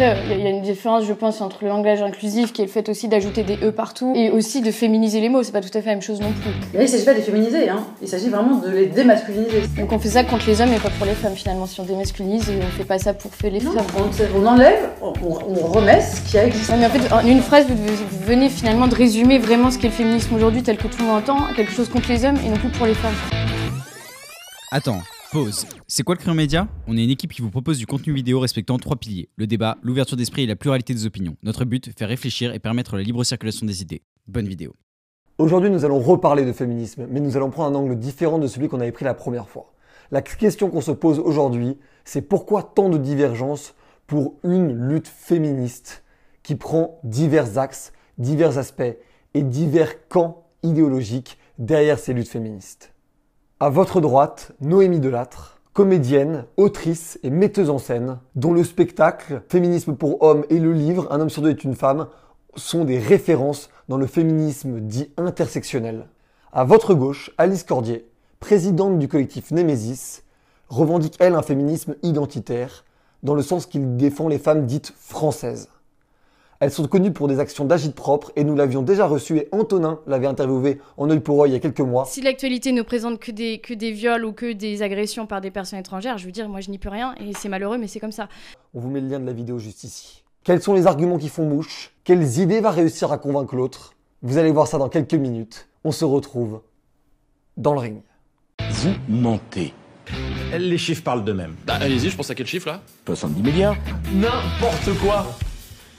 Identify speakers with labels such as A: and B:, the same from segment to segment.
A: Après, il y, a une différence, je pense, entre le langage inclusif, qui est le fait aussi d'ajouter des E partout, et aussi de féminiser les mots. C'est pas tout à fait la même chose non plus.
B: Mais il s'agit pas de les féminiser, hein. il s'agit vraiment de les démasculiniser.
A: Donc on fait ça contre les hommes et pas pour les femmes finalement. Si on démasculinise, on fait pas ça pour faire les femmes.
B: On, enlève, on, remet ce qui a existé.
A: mais en fait, en une phrase, vous, venez finalement de résumer vraiment ce qu'est le féminisme aujourd'hui, tel que tout le monde entend, quelque chose contre les hommes et non plus pour les femmes.
C: Attends, Pause. C'est quoi le Crayon Média? On est une équipe qui vous propose du contenu vidéo respectant trois piliers le débat, l'ouverture d'esprit et la pluralité des opinions. Notre but, faire réfléchir et permettre la libre circulation des idées. Bonne vidéo.
D: Aujourd'hui, nous allons reparler de féminisme, mais nous allons prendre un angle différent de celui qu'on avait pris la première fois. La question qu'on se pose aujourd'hui, c'est pourquoi tant de divergences pour une lutte féministe qui prend divers axes, divers aspects et divers camps idéologiques derrière ces luttes féministes? À votre droite, Noémie Delattre, comédienne, autrice et metteuse en scène, dont le spectacle Féminisme pour hommes et le livre Un homme sur deux est une femme sont des références dans le féminisme dit intersectionnel. À votre gauche, Alice Cordier, présidente du collectif Némésis, revendique elle un féminisme identitaire, dans le sens qu'il défend les femmes dites françaises. Elles sont connues pour des actions d'agite propre et nous l'avions déjà reçue et Antonin l'avait interviewé en œil pour œil il y a quelques mois.
A: Si l'actualité ne présente que des, que des viols ou que des agressions par des personnes étrangères, je veux dire, moi je n'y peux rien et c'est malheureux mais c'est comme ça.
D: On vous met le lien de la vidéo juste ici. Quels sont les arguments qui font mouche? Quelles idées va réussir à convaincre l'autre? Vous allez voir ça dans quelques minutes. On se retrouve dans le ring.
E: Vous mentez.
F: Les chiffres parlent d'eux-mêmes.
G: Bah allez-y, je pense à quel chiffre là?
E: 70 milliards.
F: N'importe quoi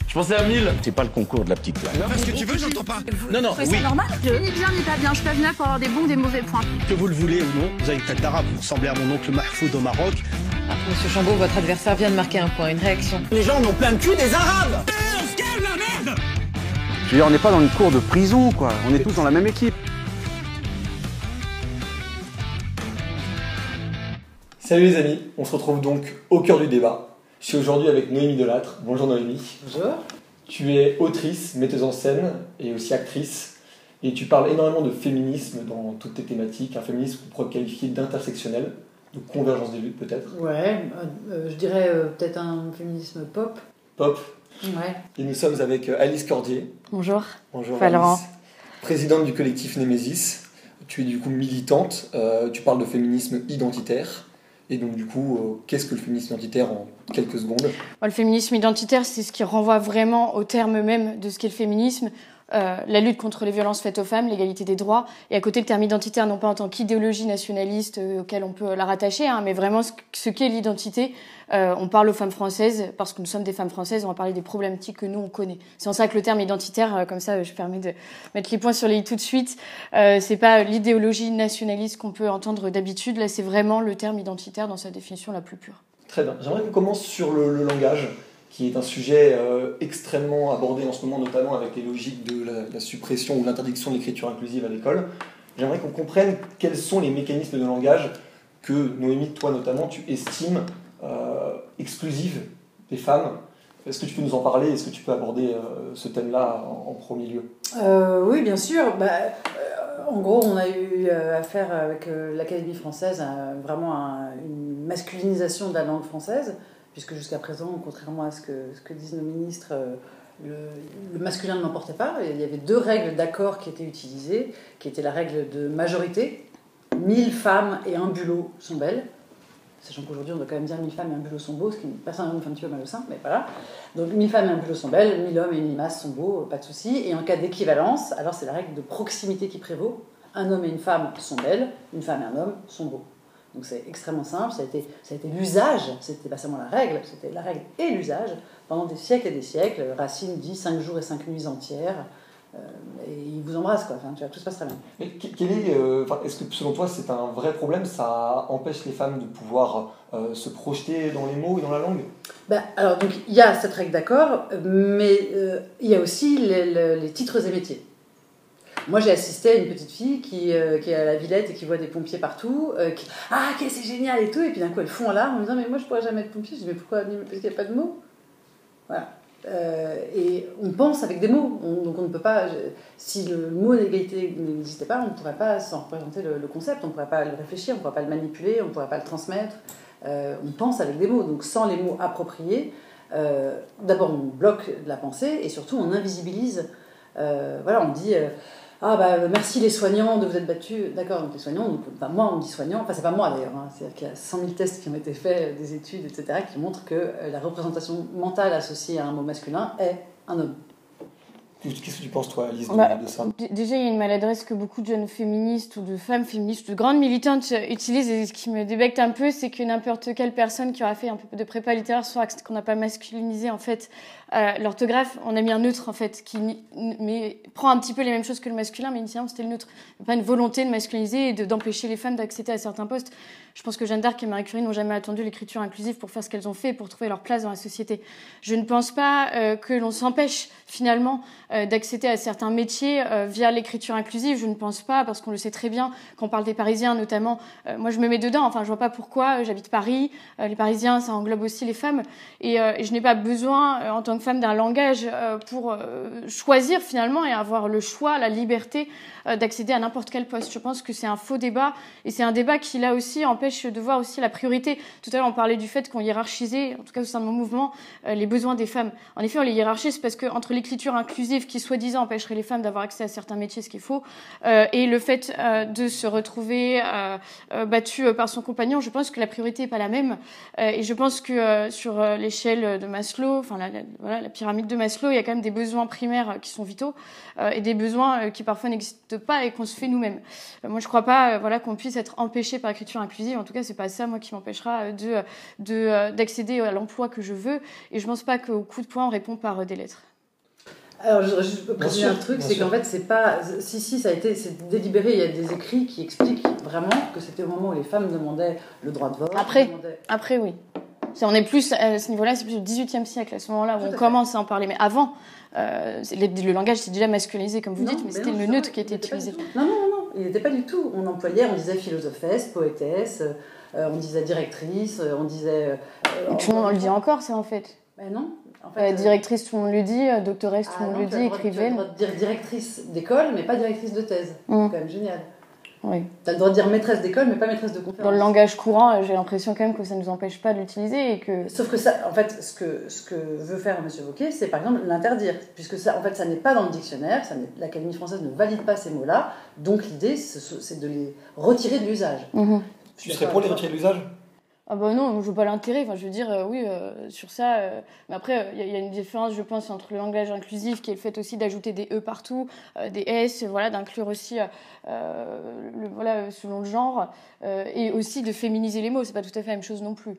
F: je pensais à 1000
E: C'est pas le concours de la petite classe.
G: Parce que tu veux, j'entends pas.
H: non, non, oui. C'est normal Je ni bien ni pas bien. Je suis pas venue pour avoir des bons ou des mauvais points.
I: Que vous le voulez ou non, vous avez une tête d'arabe. Vous ressemblez à mon oncle Mahfoud au Maroc.
J: Ah, monsieur Chambaud, votre adversaire vient de marquer un point, une réaction.
I: Les gens n'ont plein de cul des arabes
G: On se calme la merde
K: Je veux dire, on n'est pas dans une cour de prison, quoi. On est tous dans la même équipe.
D: Salut les amis, on se retrouve donc au cœur du débat. Je suis aujourd'hui avec Noémie Delattre. Bonjour Noémie.
B: Bonjour.
D: Tu es autrice, metteuse en scène et aussi actrice. Et tu parles énormément de féminisme dans toutes tes thématiques. Un féminisme qu'on pourrait qualifier d'intersectionnel, de convergence des luttes peut-être.
B: Ouais, euh, euh, je dirais euh, peut-être un féminisme pop.
D: Pop.
B: Ouais.
D: Et nous sommes avec Alice Cordier.
A: Bonjour.
D: Bonjour
A: Valorant.
D: Alice. Présidente du collectif Némésis. Tu es du coup militante. tu parles de féminisme identitaire. Et donc, du coup, euh, qu'est-ce que le féminisme identitaire en quelques secondes?
A: Le féminisme identitaire, c'est ce qui renvoie vraiment au terme même de ce qu'est le féminisme. Euh, la lutte contre les violences faites aux femmes, l'égalité des droits, et à côté le terme identitaire, non pas en tant qu'idéologie nationaliste euh, auquel on peut la rattacher, hein, mais vraiment ce, qu'est l'identité. Euh, on parle aux femmes françaises parce que nous sommes des femmes françaises, on va parler des problématiques que nous on connaît. C'est en ça que le terme identitaire, comme ça, je permets de mettre les points sur les i tout de suite. c'est pas l'idéologie nationaliste qu'on peut entendre d'habitude. Là, c'est vraiment le terme identitaire dans sa définition la plus pure.
D: Très bien. J'aimerais qu'on commence sur le langage qui est un sujet euh, extrêmement abordé en ce moment, notamment avec les logiques de la, suppression ou l'interdiction de l'écriture inclusive à l'école. J'aimerais qu'on comprenne quels sont les mécanismes de langage que, Noémie, toi notamment, tu estimes euh, exclusifs des femmes. Est-ce que tu peux nous en parler? Est-ce que tu peux aborder euh, ce thème-là en, premier lieu?
B: Oui, bien sûr. Bah, en gros, on a eu affaire avec l'Académie française vraiment une masculinisation de la langue française puisque jusqu'à présent, contrairement à ce que, disent nos ministres, euh, le, masculin ne l'emportait pas. Il y avait deux règles d'accord qui étaient utilisées, qui étaient la règle de majorité. 1000 femmes et un bulot sont belles. Sachant qu'aujourd'hui, on doit quand même dire 1000 femmes et un bulot sont beaux, ce qui personnellement me fait un petit peu mal au sein, mais voilà. Donc 1000 femmes et un bulot sont belles, 1000 hommes et une limace sont beaux, pas de souci. Et en cas d'équivalence, alors c'est la règle de proximité qui prévaut. Un homme et une femme sont belles, une femme et un homme sont beaux. Donc c'est extrêmement simple, ça a été, ça a été l'usage, c'était pas seulement la règle, c'était la règle et l'usage pendant des siècles et des siècles. Racine dit 5 jours et 5 nuits entières, euh, et il vous embrasse, quoi. Enfin, tu vois, tout se passe très bien.
D: Mais quel est, euh, est-ce que selon toi c'est un vrai problème? Ça empêche les femmes de pouvoir euh, se projeter dans les mots et dans la langue?
B: Ben, Alors, donc il y a cette règle d'accord, mais il y a aussi les titres et métiers. Moi, j'ai assisté à une petite fille qui, euh, qui est à la Villette et qui voit des pompiers partout. Euh, qui, ah, c'est génial et tout. Et puis d'un coup, elle fond en larmes en me disant Mais moi, je pourrais jamais être pompier. Je dis Mais pourquoi Parce qu'il n'y a pas de mots? Voilà. Euh, et on pense avec des mots. donc on ne peut pas. si le mot d'égalité n'existait pas, on ne pourrait pas s'en représenter le, concept, on ne pourrait pas le réfléchir, on ne pourrait pas le manipuler, on ne pourrait pas le transmettre. on pense avec des mots. Donc sans les mots appropriés, euh, d'abord on bloque la pensée et surtout on invisibilise. Euh, voilà, on dit ah bah merci les soignants de vous être battus. D'accord, donc les soignants, donc, bah, moi on dit soignant, enfin c'est pas moi d'ailleurs, hein. c'est-à-dire qu'il y a 100 000 tests qui ont été faits, des études, etc., qui montrent que la représentation mentale associée à un mot masculin est un homme.
D: Qu'est-ce que tu penses, toi, Alice, de,
A: bah,
D: de ça
A: Déjà, il y a une maladresse que beaucoup de jeunes féministes ou de femmes féministes, de grandes militantes utilisent. Et ce qui me débecte un peu, c'est que n'importe quelle personne qui aura fait un peu de prépa littéraire, soit qu'on n'a pas masculinisé, en fait, euh, l'orthographe, on a mis un neutre, en fait, qui mais, prend un petit peu les mêmes choses que le masculin, mais initialement, c'était le neutre. Pas une volonté de masculiniser et d'empêcher les femmes d'accéder à certains postes. Je pense que Jeanne d'Arc et Marie Curie n'ont jamais attendu l'écriture inclusive pour faire ce qu'elles ont fait pour trouver leur place dans la société. Je ne pense pas euh, que l'on s'empêche finalement euh, d'accéder à certains métiers euh, via l'écriture inclusive. Je ne pense pas, parce qu'on le sait très bien, quand on parle des Parisiens notamment, moi je me mets dedans, enfin je vois pas pourquoi, j'habite Paris, les Parisiens ça englobe aussi les femmes, et, et je n'ai pas besoin en tant que femme d'un langage pour choisir finalement et avoir le choix, la liberté d'accéder à n'importe quel poste. Je pense que c'est un faux débat, et c'est un débat qui là aussi empêche de voir aussi la priorité. Tout à l'heure on parlait du fait qu'on hiérarchisait, en tout cas au sein de mon mouvement, les besoins des femmes. En effet on les hiérarchise parce que entre l'écriture inclusive qui soi-disant empêcherait les femmes d'avoir accès à certains métiers, ce qui est faux, euh, et le fait euh, de se retrouver euh, euh battue par son compagnon, je pense que la priorité n'est pas la même. Euh, et je pense que euh, sur l'échelle de Maslow, enfin la pyramide de Maslow, il y a quand même des besoins primaires qui sont vitaux et des besoins qui parfois n'existent pas et qu'on se fait nous-mêmes. moi, je ne crois pas voilà, qu'on puisse être empêché par l'écriture inclusive. En tout cas, c'est pas ça, moi, qui m'empêchera de d'accéder à l'emploi que je veux. Et je ne pense pas qu'au coup de poing, on répond par des lettres.
B: Alors, je voudrais juste préciser un truc, c'est qu'en fait, c'est pas. Si, si, ça a été c'est délibéré, il y a des écrits qui expliquent vraiment que c'était au moment où les femmes demandaient le droit de vote.
A: Après,
B: demandaient...
A: après oui. On est plus à ce niveau-là, c'est plus au XVIIIe siècle, à ce moment-là où on commence à en parler. Mais avant, euh, le, le, langage s'est déjà masculinisé, comme vous
B: non,
A: dites, mais, mais c'était le neutre qui était utilisé.
B: Non, non, il n'était pas du tout. On employait, on disait philosophesse, poétesse, euh, on disait directrice, on disait.
A: Euh, tout le monde le dit encore, ça, en fait.
B: Ben non,
A: en fait, euh, directrice, tout le monde le dit, doctoresse, tout le monde
B: ah,
A: le dit, écrivaine.
B: Tu as le droit de dire directrice d'école, mais pas directrice de thèse.
A: Mm.
B: C'est quand même génial.
A: Oui.
B: Tu as le droit de dire maîtresse d'école, mais pas maîtresse de conférence.
A: Dans le langage courant, j'ai l'impression quand même que ça ne nous empêche pas de l'utiliser et que.
B: Sauf que ça, en fait, ce que, ce que veut faire M. Wauquiez, c'est par exemple l'interdire, puisque ça, en fait, ça n'est pas dans le dictionnaire, l'Académie française ne valide pas ces mots-là, donc l'idée, c'est de les retirer de l'usage.
A: Mm -hmm.
D: Tu serais pour les retirer de l'usage?
A: Ah bah non, je vois pas l'intérêt. Enfin, je veux dire, euh, oui, euh, sur ça. Euh, mais après, il y, y, a une différence, je pense, entre le langage inclusif, qui est le fait aussi d'ajouter des e partout, des s, voilà, d'inclure aussi, le, voilà, selon le genre, et aussi de féminiser les mots. C'est pas tout à fait la même chose non plus.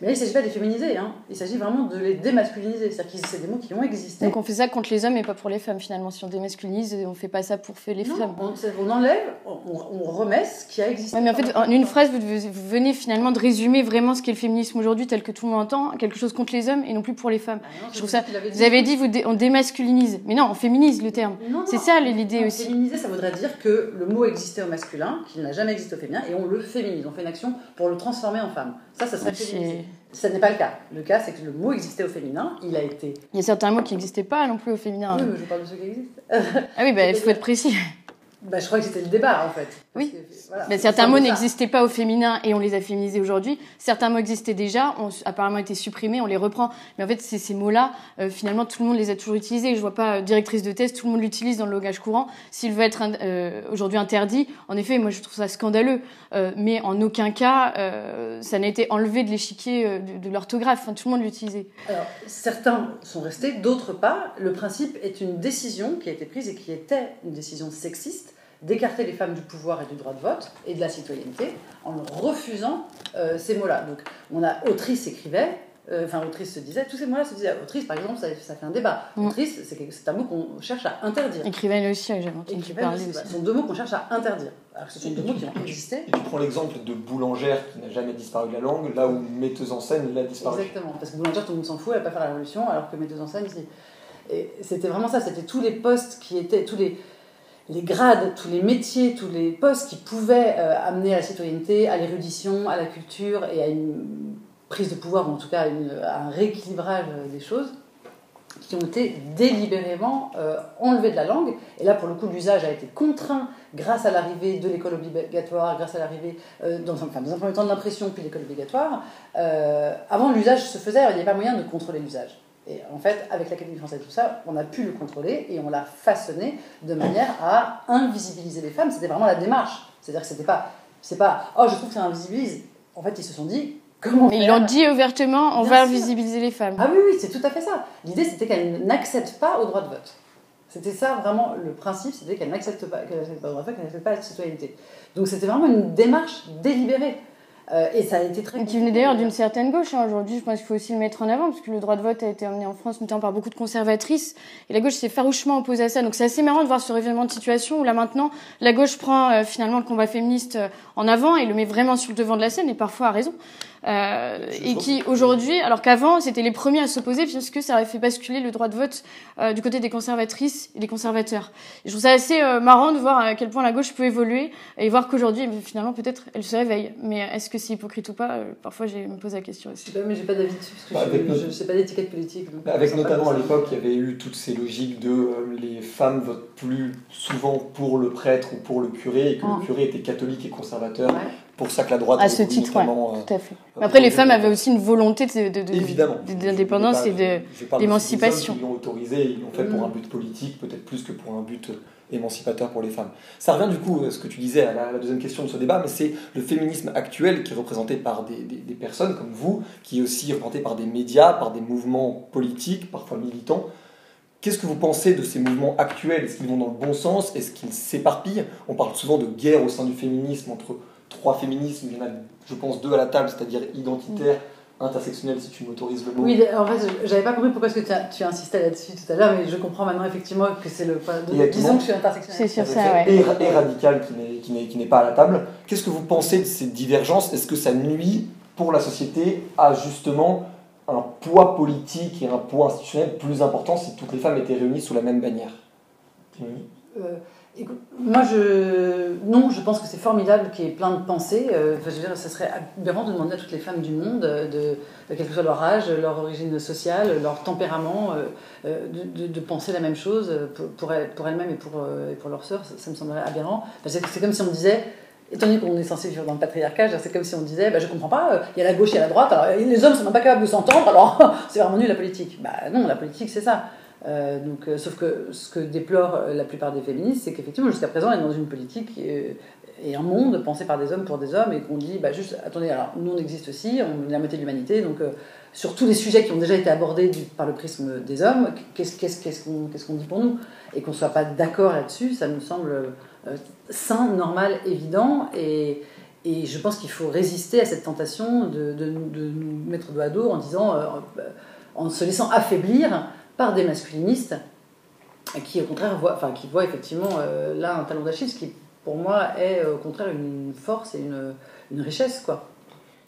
B: Mais là, il ne s'agit pas de les féminiser, hein. il s'agit vraiment de les démasculiniser. C'est-à-dire que c'est des mots qui ont existé.
A: Donc on fait ça contre les hommes et pas pour les femmes finalement. Si on démasculinise, on ne fait pas ça pour faire les
B: non,
A: femmes.
B: On, on enlève, on, on, remet ce qui a existé.
A: Ouais, mais en fait, en une phrase, vous, vous, venez finalement de résumer vraiment ce qu'est le féminisme aujourd'hui tel que tout le monde entend, quelque chose contre les hommes et non plus pour les femmes.
B: Ah non,
A: Je trouve ça. Vous avez dit, vous dé, on démasculinise. Mais non, on féminise le terme. C'est ça l'idée aussi.
B: Féminiser, ça voudrait dire que le mot existait au masculin, qu'il n'a jamais existé au féminin, et on le féminise. On fait une action pour le transformer en femme. Ça, ça serait féminiser. Ce n'est pas le cas. Le cas, c'est que le mot existait au féminin, il a été.
A: Il y a certains mots qui n'existaient pas non plus au féminin.
B: Oui, mais je parle de ceux qui existent.
A: ah oui, bah, il faut être précis.
B: Bah, je crois que c'était le débat, en fait.
A: Oui. Que, voilà, mais certains mots n'existaient pas au féminin et on les a féminisés aujourd'hui. Certains mots existaient déjà, ont apparemment été supprimés, on les reprend. Mais en fait, ces mots-là, euh, finalement, tout le monde les a toujours utilisés. Je vois pas euh, directrice de thèse, tout le monde l'utilise dans le langage courant. S'il veut être euh, aujourd'hui interdit, en effet, moi, je trouve ça scandaleux. Mais en aucun cas, ça n'a été enlevé de l'échiquier de, de l'orthographe. Enfin, tout le monde l'utilisait.
B: Alors, certains sont restés, d'autres pas. Le principe est une décision qui a été prise et qui était une décision sexiste d'écarter les femmes du pouvoir et du droit de vote et de la citoyenneté en refusant euh, ces mots-là. Donc, on a autrice écrivait, euh, enfin autrice se disait, tous ces mots-là se disaient. Autrice, par exemple, ça, ça fait un débat.
A: Mm.
B: Autrice, c'est un mot qu'on cherche à interdire.
A: Écrivaine aussi, j'avais entendu parler
B: aussi.
A: aussi.
B: Ce sont deux mots qu'on cherche à interdire. Alors que ce sont deux mots qui ont existé.
D: Et tu prends l'exemple de boulangère qui n'a jamais disparu de la langue, là où metteuse en scène l'a disparu.
B: Exactement, parce que boulangère, tout le monde s'en fout, elle va pas faire la révolution, alors que metteuse en scène, si. Et c'était vraiment ça, c'était tous les postes qui étaient, tous les, les grades, tous les métiers, tous les postes qui pouvaient euh, amener à la citoyenneté, à l'érudition, à la culture et à une prise de pouvoir, ou en tout cas à, un rééquilibrage des choses, qui ont été délibérément euh, enlevés de la langue. Et là, pour le coup, l'usage a été contraint grâce à l'arrivée de l'école obligatoire, grâce à l'arrivée, euh, dans, enfin, dans un premier temps de l'impression, puis l'école obligatoire. Euh, avant, l'usage se faisait, il n'y avait pas moyen de contrôler l'usage. Et en fait, avec l'Académie française, tout ça, on a pu le contrôler et on l'a façonné de manière à invisibiliser les femmes. C'était vraiment la démarche. C'est-à-dire que c'était pas, c'est pas, oh, je trouve que ça invisibilise. En fait, ils se sont dit, comment
A: Mais ils l'ont dit ouvertement, on va invisibiliser les femmes.
B: Ah oui, oui, c'est tout à fait ça. L'idée, c'était qu'elles n'acceptent pas au droit de vote. C'était ça vraiment le principe, c'était qu'elles n'acceptent pas, qu'elles n'acceptent pas le droit de vote, qu'elles n'acceptent pas la citoyenneté. Donc c'était vraiment une démarche délibérée. Euh, et ça a été très.
A: Qui venait d'ailleurs d'une certaine gauche. Hein. Aujourd'hui, je pense qu'il faut aussi le mettre en avant, parce que le droit de vote a été amené en France, notamment par beaucoup de conservatrices. Et la gauche s'est farouchement opposée à ça. Donc c'est assez marrant de voir ce révélement de situation où là maintenant, la gauche prend euh, finalement le combat féministe euh, en avant et le met vraiment sur le devant de la scène, et parfois a raison. Euh, et qui aujourd'hui, alors qu'avant c'était les premiers à s'opposer puisque ça avait fait basculer le droit de vote euh, du côté des conservatrices et des conservateurs. Et je trouve ça assez euh, marrant de voir à quel point la gauche peut évoluer et voir qu'aujourd'hui finalement peut-être elle se réveille. Mais est-ce que c'est hypocrite ou pas Parfois je me pose la question aussi.
B: Je sais pas, mais j'ai pas d'avis dessus parce que bah, je, sais pas d'étiquette politique.
D: avec notamment à l'époque il y avait eu toutes ces logiques de les femmes votent plus souvent pour le prêtre ou pour le curé et que le ah. curé était catholique et conservateur pour ça que la droite.
A: À ce titre, ouais, euh, tout à fait. Mais après, les femmes avaient aussi une volonté d'indépendance et d'émancipation.
D: Ils l'ont autorisé, ils l'ont fait pour un but politique, peut-être plus que pour un but euh, émancipateur pour les femmes. Ça revient du coup à ce que tu disais à la, deuxième question de ce débat, mais c'est le féminisme actuel qui est représenté par des, des, personnes comme vous, qui est aussi représenté par des médias, par des mouvements politiques, parfois militants. Qu'est-ce que vous pensez de ces mouvements actuels? Est-ce qu'ils vont dans le bon sens? Est-ce qu'ils s'éparpillent? On parle souvent de guerre au sein du féminisme entre trois féminismes, il y en a, je pense, deux à la table, c'est-à-dire identitaire, intersectionnel, si tu m'autorises le mot.
B: Oui, en fait, j'avais pas compris pourquoi est-ce que tu as, tu as insisté là-dessus tout à l'heure, mais je comprends maintenant effectivement que c'est le. disons que je suis intersectionnel.
A: C'est sur ça, ouais.
D: Et, radical qui n'est, qui n'est pas à la table. Qu'est-ce que vous pensez de ces divergences? Est-ce que ça nuit pour la société à justement un poids politique et un poids institutionnel plus important si toutes les femmes étaient réunies sous la même bannière?
B: Euh, moi, je... non, je pense que c'est formidable qu'il y ait plein de pensées. Euh, enfin, je veux dire, ça serait aberrant de demander à toutes les femmes du monde, euh, de, quel que soit leur âge, leur origine sociale, leur tempérament, euh, de, penser la même chose pour, pour elles-mêmes et pour, leurs sœurs. Ça, me semblerait aberrant. c'est comme si on disait, étant donné qu'on est censé vivre dans le patriarcat, c'est comme si on disait, bah, je comprends pas, il y a la gauche et la droite, les hommes sont même pas capables de s'entendre, alors c'est vraiment nul la politique. Bah non, la politique c'est ça. Euh, donc, euh, sauf que ce que déplorent euh, la plupart des féministes, c'est qu'effectivement, jusqu'à présent, on est dans une politique et un monde pensé par des hommes pour des hommes, et qu'on dit, bah, juste, attendez, alors nous on existe aussi, on est la moitié de l'humanité, donc sur tous les sujets qui ont déjà été abordés par le prisme des hommes, qu'est-ce qu'on dit pour nous? Et qu'on ne soit pas d'accord là-dessus, ça nous semble sain, normal, évident, et, et je pense qu'il faut résister à cette tentation de, de, de nous mettre dos à dos en disant, en se laissant affaiblir par des masculinistes qui, au contraire, voient, enfin, qui voient effectivement euh, là un talent d'Achille, qui pour moi est au contraire une force et une, une richesse. quoi.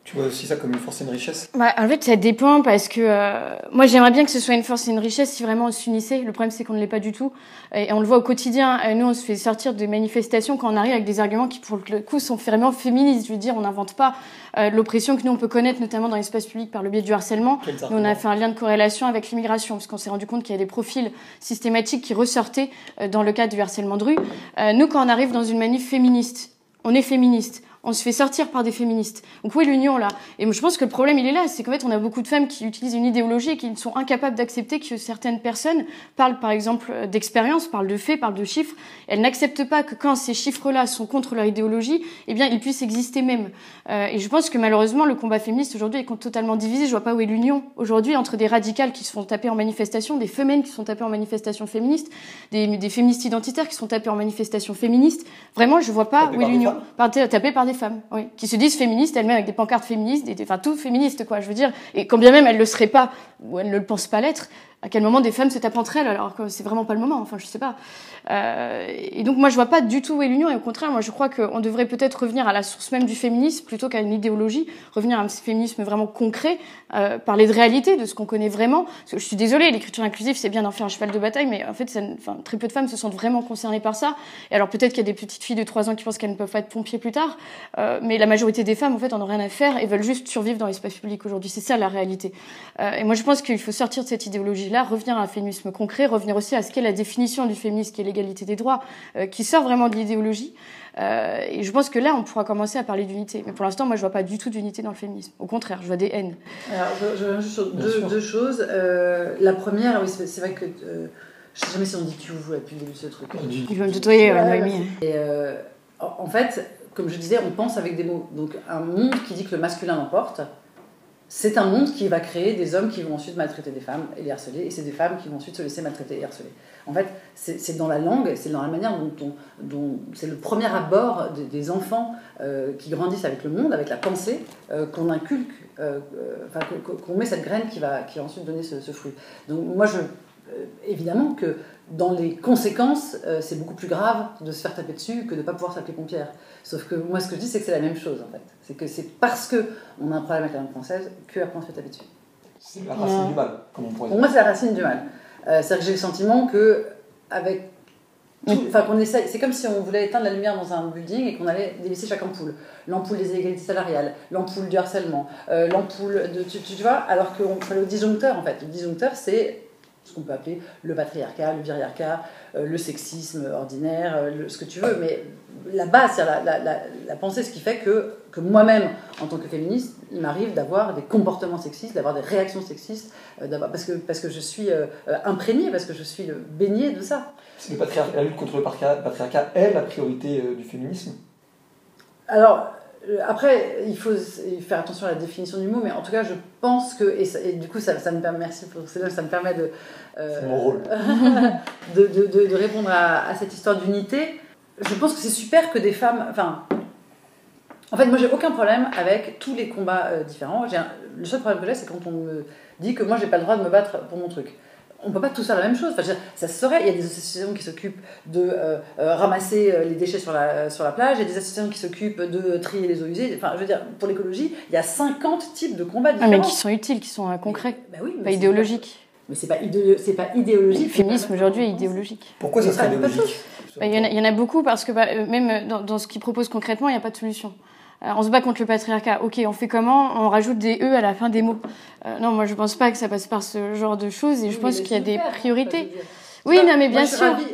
D: Tu vois aussi ça comme une force et une richesse
A: bah, En fait, ça dépend parce que euh, moi, j'aimerais bien que ce soit une force et une richesse si vraiment on s'unissait. Le problème, c'est qu'on ne l'est pas du tout. Et, on le voit au quotidien. Euh, nous, on se fait sortir des manifestations quand on arrive avec des arguments qui, pour le coup, sont vraiment féministes. Je veux dire, on n'invente pas euh, l'oppression que nous, on peut connaître, notamment dans l'espace public par le biais du harcèlement. Nous, on a fait un lien de corrélation avec l'immigration, parce qu'on s'est rendu compte qu'il y a des profils systématiques qui ressortaient dans le cadre du harcèlement de rue. nous, quand on arrive dans une manif féministe, on est féministe on se fait sortir par des féministes. Donc où est l'union là? Et je pense que le problème il est là, c'est qu'en fait on a beaucoup de femmes qui utilisent une idéologie et qui sont incapables d'accepter que certaines personnes parlent par exemple d'expérience, parlent de faits, parlent de chiffres. Elles n'acceptent pas que quand ces chiffres-là sont contre leur idéologie, eh bien ils puissent exister même. Euh, et je pense que malheureusement le combat féministe aujourd'hui est totalement divisé. Je vois pas où est l'union aujourd'hui entre des radicales qui se font taper en manifestation, des femmes qui sont tapées en manifestation féministe, des, des féministes identitaires qui sont tapées en manifestation féministe. Vraiment, je vois pas où est l'union. Tapées par des femmes, oui, qui se disent féministes elles-mêmes avec des pancartes féministes, enfin tout féministe quoi, je veux dire. Et quand bien même elles le seraient pas ou elles ne le pensent pas l'être, à quel moment des femmes se tapent entre elles alors que c'est vraiment pas le moment enfin je sais pas. Euh, et donc moi je vois pas du tout où est l'union et au contraire moi je crois qu'on devrait peut-être revenir à la source même du féminisme plutôt qu'à une idéologie revenir à un féminisme vraiment concret euh, parler de réalité de ce qu'on connaît vraiment. Je suis désolée l'écriture inclusive c'est bien d'en faire un cheval de bataille mais en fait très peu de femmes se sentent vraiment concernées par ça. Et alors peut-être qu'il y a des petites filles de 3 ans qui pensent qu'elles ne peuvent pas être pompiers plus tard euh, mais la majorité des femmes en fait en ont rien à faire et veulent juste survivre dans l'espace public aujourd'hui. C'est ça la réalité. Et moi je pense qu'il faut sortir de cette idéologie là, revenir à un féminisme concret, revenir aussi à ce qu'est la définition du féminisme, qui est l'égalité des droits, euh, qui sort vraiment de l'idéologie. Euh, et je pense que là, on pourra commencer à parler d'unité. Mais pour l'instant, moi, je vois pas du tout d'unité dans le féminisme. Au contraire, je vois des haines.
B: Alors, je, je reviens juste sur deux, deux choses. Euh, la première, oui, c'est vrai que. Euh, je sais jamais si on dit tu ou vous depuis le début de ce truc.
A: Il va me tutoyer,
B: Ouais,
A: Noémie.
B: Et euh, en en fait, comme je disais, on pense avec des mots. Donc, un monde qui dit que le masculin l'emporte, c'est un monde qui va créer des hommes qui vont ensuite maltraiter des femmes et les harceler, et c'est des femmes qui vont ensuite se laisser maltraiter et harceler. En fait, c'est dans la langue, c'est dans la manière dont on. Dont, c'est le premier abord des, enfants euh, qui grandissent avec le monde, avec la pensée, euh, qu'on inculque, euh, qu'on met cette graine qui va, qui va ensuite donner ce, fruit. Donc, moi, je. évidemment que dans les conséquences, c'est beaucoup plus grave de se faire taper dessus que de ne pas pouvoir s'appeler pompière. Sauf que moi, ce que je dis, c'est que c'est la même chose, en fait. C'est que c'est parce qu'on a un problème avec la langue française qu'après on se fait taper dessus.
D: C'est la racine du mal, comme on pourrait
B: Pour
D: dire.
B: moi, c'est la racine du mal. Euh, C'est-à-dire que j'ai le sentiment que, avec. Enfin, qu'on essaie. C'est comme si on voulait éteindre la lumière dans un building et qu'on allait dévisser chaque ampoule. L'ampoule des inégalités salariales, l'ampoule du harcèlement, euh, l'ampoule de. Tu, tu vois Alors qu'on fallait au disjoncteur, en fait. Le disjoncteur, c'est ce qu'on peut appeler le patriarcat, le viriarcat, euh, le sexisme ordinaire, euh, le- ce que tu veux. Mais la base, c'est la, la, la, la pensée, ce qui fait que, que moi-même, en tant que féministe, il m'arrive d'avoir des comportements sexistes, d'avoir des réactions sexistes, euh, parce, que, parce que je suis imprégnée, parce que je suis baignée de ça.
D: C'est le patriarcat, la lutte contre le patriarcat, est la priorité du féminisme.
B: Alors, après, il faut faire attention à la définition du mot, mais en tout cas, je pense que, et, ça- et du coup, ça, ça me permet, merci pour ça me permet de, euh,
D: C'est mon rôle.
B: de, de, de- de répondre à, à cette histoire d'unité. Je pense que c'est super que des femmes, enfin, en fait, moi, j'ai aucun problème avec tous les combats euh, différents. Un- le seul problème que j'ai, c'est quand on me dit que moi, j'ai pas le droit de me battre pour mon truc. On peut pas tous faire la même chose. Enfin, dire, ça se saurait. Il y a des associations qui s'occupent de euh, euh, ramasser euh, les déchets sur la, sur la plage. Il y a des associations qui s'occupent de trier les eaux usées. Enfin, je veux dire, pour l'écologie, il y a 50 types de combats
A: Ah,
B: différents.
A: mais qui sont utiles, qui sont concrets,
B: Bah oui, mais
A: pas idéologiques.
B: Mais c'est pas, idéolo- pas idéologique.
A: Le féminisme aujourd'hui est idéologique.
D: Pourquoi ça
B: Mais
D: serait
B: pas- pas
D: idéologique
A: Bah, Il y, en a- il y en a beaucoup parce que bah, même dans, dans ce qu'ils proposent concrètement, il n'y a pas de solution. On se bat contre le patriarcat. Ok, on fait comment? On rajoute des E à la fin des mots. Euh, non, moi je pense pas que ça passe par ce genre de choses et je
B: Oui,
A: pense qu'il y a des
B: faire,
A: priorités. Oui, non, mais
B: moi,
A: bien
B: je suis
A: sûr.
B: ravie.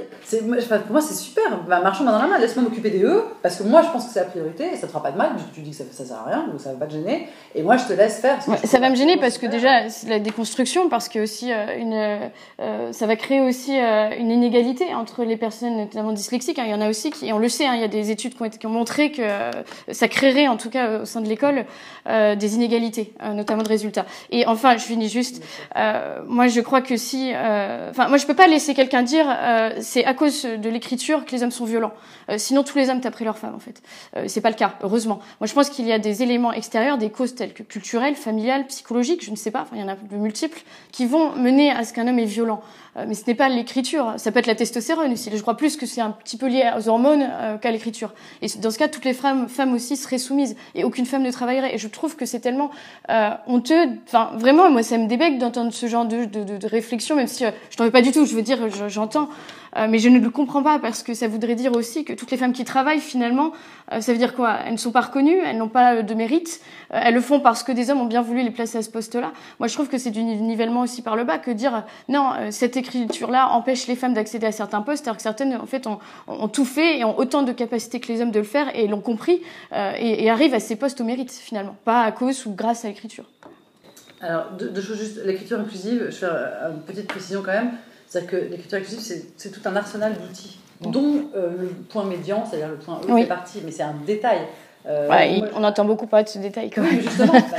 B: Enfin, pour moi, c'est super. Bah, marchons main dans la main. Laisse-moi m'occuper des E, parce que moi, je pense que c'est la priorité et ça te fera pas de mal. Tu dis que ça, ça sert à rien, donc ça va pas te gêner. Et moi, je te laisse faire.
A: Ouais, ça va me gêner parce que déjà c'est la déconstruction parce que aussi euh, une euh, euh, ça va créer aussi euh, une inégalité entre les personnes notamment dyslexiques hein. il y en a aussi qui et on le sait hein, il y a des études qui ont, été, qui ont montré que ça créerait en tout cas au sein de l'école des inégalités notamment de résultats et enfin je finis juste moi je crois que si enfin moi je peux pas laisser quelqu'un dire c'est à cause de l'écriture que les hommes sont violents. Euh, sinon tous les hommes taperaient leurs femmes en fait. Euh, c'est pas le cas heureusement. Moi je pense qu'il y a des éléments extérieurs des causes telles que culturelles familiales psychologiques je ne sais pas il y en a de multiples qui vont mener à ce qu'un homme est violent mais ce n'est pas l'écriture. Ça peut être la testostérone aussi. Je crois plus que c'est un petit peu lié aux hormones euh, qu'à l'écriture. Et dans ce cas toutes les femmes femmes aussi seraient soumises. Et aucune femme ne travaillerait. Et je trouve que c'est tellement euh, honteux. Enfin vraiment moi ça me débecte d'entendre ce genre de, de, de, réflexion même si euh, je t'en veux pas du tout. Je veux dire je- j'entends. Euh, mais je ne le comprends pas parce que ça voudrait dire aussi que toutes les femmes qui travaillent finalement, euh, ça veut dire quoi? Elles ne sont pas reconnues, elles n'ont pas euh, de mérite, euh, elles le font parce que des hommes ont bien voulu les placer à ce poste-là. Moi, je trouve que c'est du ni- nivellement aussi par le bas que dire euh, non, euh, cette écriture-là empêche les femmes d'accéder à certains postes, alors que certaines en fait ont, ont tout fait et ont autant de capacités que les hommes de le faire et l'ont compris euh, et, et arrivent à ces postes au mérite finalement, pas à cause ou grâce à l'écriture.
B: Alors, deux, deux choses juste. L'écriture inclusive, je fais euh, une petite précision quand même. C'est-à-dire que l'écriture inclusive, c'est- c'est tout un arsenal d'outils, dont euh, le point médian, c'est-à-dire le point E,
A: Oui.
B: fait partie, mais c'est un détail. Euh,
A: Ouais,
B: moi,
A: il- on entend beaucoup parler de ce détail quand même.
B: justement. bah,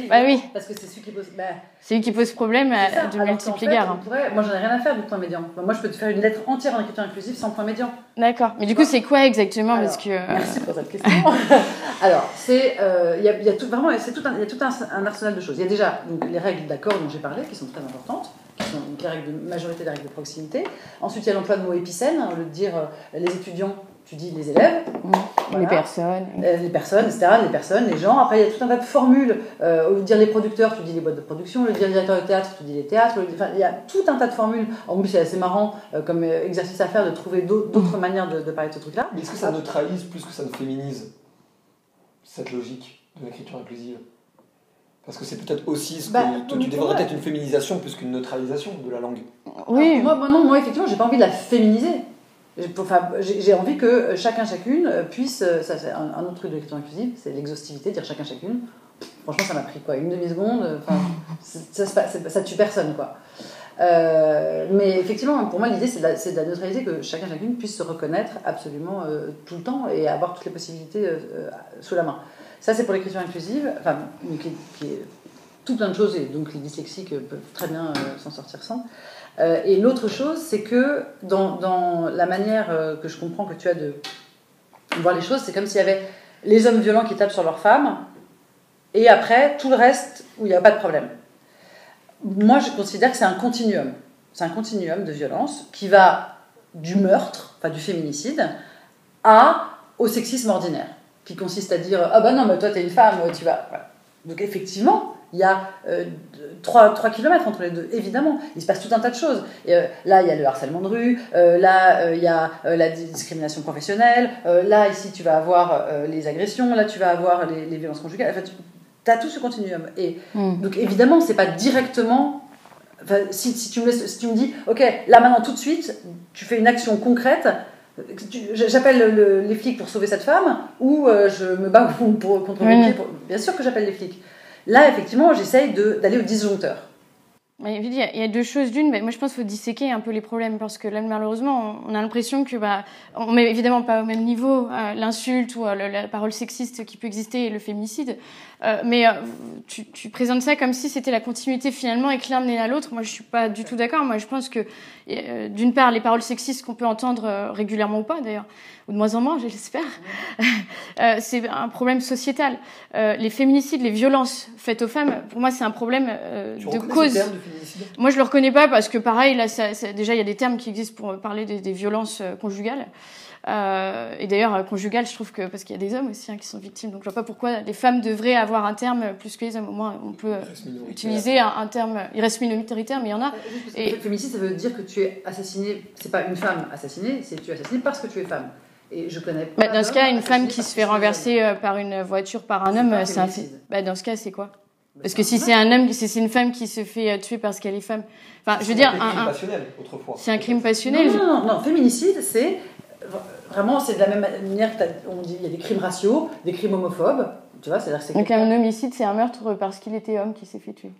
B: oui,
A: Bah oui.
B: Parce que c'est celui qui pose. bah,
A: C'est lui qui pose problème à
B: ça.
A: de
B: Alors
A: multiples égards.
B: pourrait- moi, j'en ai rien à faire du point médian. Bah, moi, je peux te faire une lettre entière en écriture inclusive sans point médian.
A: D'accord. Mais du coup, c'est quoi exactement? Parce que. euh,
B: Merci pour cette question. Alors, c'est euh, il y a, il y a tout vraiment c'est tout un, y a tout un, un arsenal de choses. Il y a déjà donc les règles d'accord dont j'ai parlé qui sont très importantes, qui sont les règles de majorité, les règles de proximité. Ensuite, il y a l'emploi de mots épicènes, hein, au lieu de dire euh, les étudiants, tu dis les élèves.
A: Les
B: Voilà.
A: personnes.
B: Euh, les personnes, etc., les personnes, les gens. Après, il y a tout un tas de formules. Euh, au lieu de dire les producteurs, tu dis les boîtes de production. Au lieu de dire les directeurs de théâtre, tu dis les théâtres. Enfin, il y a tout un tas de formules. En plus, c'est assez marrant euh, comme euh, exercice à faire de trouver d'au- d'autres manières de, de parler de ce truc-là.
D: Mais est-ce que ça neutralise plus que ça ne féminise cette logique de l'écriture inclusive? Parce que c'est peut-être aussi ce que
B: Bah,
D: tu
B: moi-
D: peut-être une féminisation plus qu'une neutralisation de la langue.
A: Oui.
B: Alors, moi, moi, non, moi, effectivement, j'ai pas envie de la féminiser. J'ai- envie que chacun, chacune euh, puisse. euh, Ça, c'est un, autre truc de l'écriture inclusive, c'est l'exhaustivité, dire chacun, chacune. Franchement, ça m'a pris quoi Une demi-seconde c'est- ça, ça tue personne, quoi. Euh, mais effectivement, pour moi, l'idée, c'est de, de la neutralité, que chacun, chacune puisse se reconnaître absolument euh, tout le temps et avoir toutes les possibilités euh, euh, sous la main. Ça, c'est pour l'écriture inclusive, enfin, qui, est tout plein de choses, et donc les dyslexiques euh, peuvent très bien euh, s'en sortir sans. Euh, et l'autre chose, c'est que dans, la manière euh, que je comprends que tu as de voir les choses, c'est comme s'il y avait les hommes violents qui tapent sur leurs femmes, et après, tout le reste où il n'y a pas de problème. Moi, je considère que c'est un continuum. C'est un continuum de violence qui va du meurtre, enfin du féminicide, à, au sexisme ordinaire, qui consiste à dire Ah bah non, mais toi, t'es une femme, tu vas. Donc, effectivement, il y a euh, 3, km entre les deux, évidemment. Il se passe tout un tas de choses. Et, euh, là, il y a le harcèlement de rue, euh, là, euh, il y a la discrimination professionnelle, là, ici, tu vas avoir les agressions, là, tu vas avoir les, les violences conjugales. Enfin, tu as tout ce continuum. Et
A: Mm.
B: donc, évidemment, c'est pas directement. Enfin, si, si, tu me laisses- si tu me dis, ok, là maintenant tout de suite, tu fais une action concrète, j'appelle le- les flics pour sauver cette femme, ou je me bats pour, pour- contre
A: Oui.
B: mon pied. pour- Bien sûr que j'appelle les flics. Là, effectivement, j'essaye d'aller au disjoncteur.
A: Il y, a, deux choses. D'une, moi je pense qu'il faut disséquer un peu les problèmes parce que là, malheureusement, on, a l'impression que, bah, on met évidemment pas au même niveau euh, l'insulte ou euh, la parole sexiste qui peut exister et le féminicide. Euh, mais tu, tu présentes ça comme si c'était la continuité finalement et que l'un menait à l'autre. Moi je suis pas du tout d'accord. Moi je pense que, euh, d'une part, les paroles sexistes qu'on peut entendre euh, régulièrement ou pas d'ailleurs, ou de moins en moins, je l'espère, euh, c'est un problème sociétal. Les féminicides, les violences faites aux femmes, pour moi c'est un problème
D: Tu
A: de cause.
D: ce terme de féminicide?
A: Moi, je le reconnais pas parce que pareil, là, ça, ça- déjà, il y a des termes qui existent pour parler des, des violences conjugales. Euh, et d'ailleurs, euh, conjugales, je trouve que parce qu'il y a des hommes aussi hein, qui sont victimes, donc je vois pas pourquoi les femmes devraient avoir un terme plus que les hommes. Au moins, on peut euh, utiliser un, un terme. Il reste minoritaire, mais il y en a.
B: Et le féminicide, ça veut dire que tu es assassiné, c'est pas une femme assassinée, c'est tu es assassiné parce que tu es femme. Et je connais pas.
A: Bah, dans ce cas, une femme qui se fait renverser euh, par une voiture par un homme, euh, c'est un fait. Bah, dans ce cas, c'est quoi?
B: Homme.
A: Parce que si c'est un homme, si c'est une femme qui se fait euh, tuer parce qu'elle est femme. Enfin, je veux dire,
D: C'est un crime
A: un- un-
D: passionnel, autrefois.
A: c'est un crime passionnel.
B: Non, non, non, non, féminicide, c'est vraiment, c'est de la même manière que t'as- on dit, il y a des crimes raciaux, des crimes homophobes, tu vois, c'est-à-dire.
A: Donc un homicide, c'est un meurtre parce qu'il était homme qui s'est fait tuer.